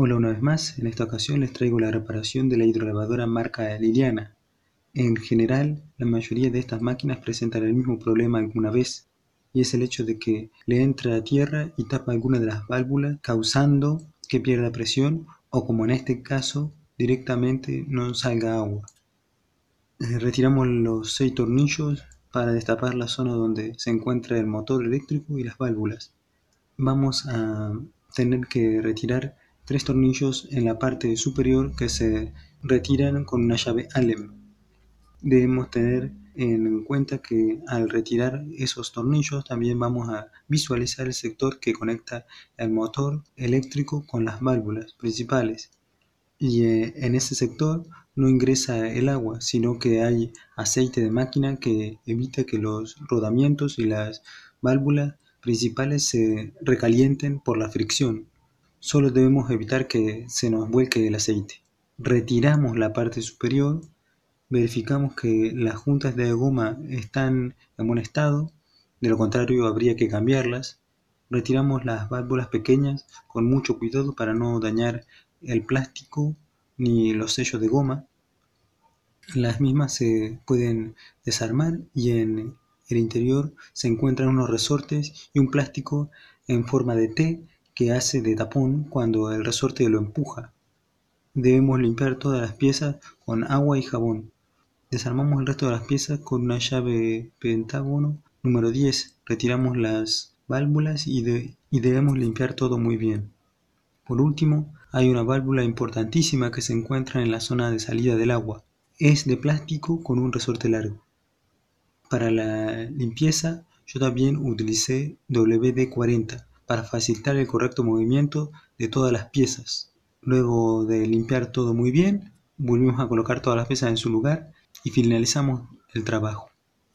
Hola una vez más, en esta ocasión les traigo la reparación de la hidrolavadora marca Liliana. En general, la mayoría de estas máquinas presentan el mismo problema alguna vez, y es el hecho de que le entra a tierra y tapa alguna de las válvulas, causando que pierda presión o como en este caso, directamente no salga agua. Eh, retiramos los seis tornillos para destapar la zona donde se encuentra el motor eléctrico y las válvulas. Vamos a tener que retirar tres tornillos en la parte superior que se retiran con una llave Allen. Debemos tener en cuenta que al retirar esos tornillos también vamos a visualizar el sector que conecta el motor eléctrico con las válvulas principales y eh, en ese sector no ingresa el agua sino que hay aceite de máquina que evita que los rodamientos y las válvulas principales se recalienten por la fricción Solo debemos evitar que se nos vuelque el aceite. Retiramos la parte superior, verificamos que las juntas de goma están en buen estado, de lo contrario habría que cambiarlas. Retiramos las válvulas pequeñas con mucho cuidado para no dañar el plástico ni los sellos de goma. Las mismas se pueden desarmar y en el interior se encuentran unos resortes y un plástico en forma de T que hace de tapón cuando el resorte lo empuja. Debemos limpiar todas las piezas con agua y jabón. Desarmamos el resto de las piezas con una llave pentágono número 10. Retiramos las válvulas y, y debemos limpiar todo muy bien. Por último, hay una válvula importantísima que se encuentra en la zona de salida del agua. Es de plástico con un resorte largo. Para la limpieza yo también utilicé WD-40 para facilitar el correcto movimiento de todas las piezas. Luego de limpiar todo muy bien, volvimos a colocar todas las piezas en su lugar y finalizamos el trabajo.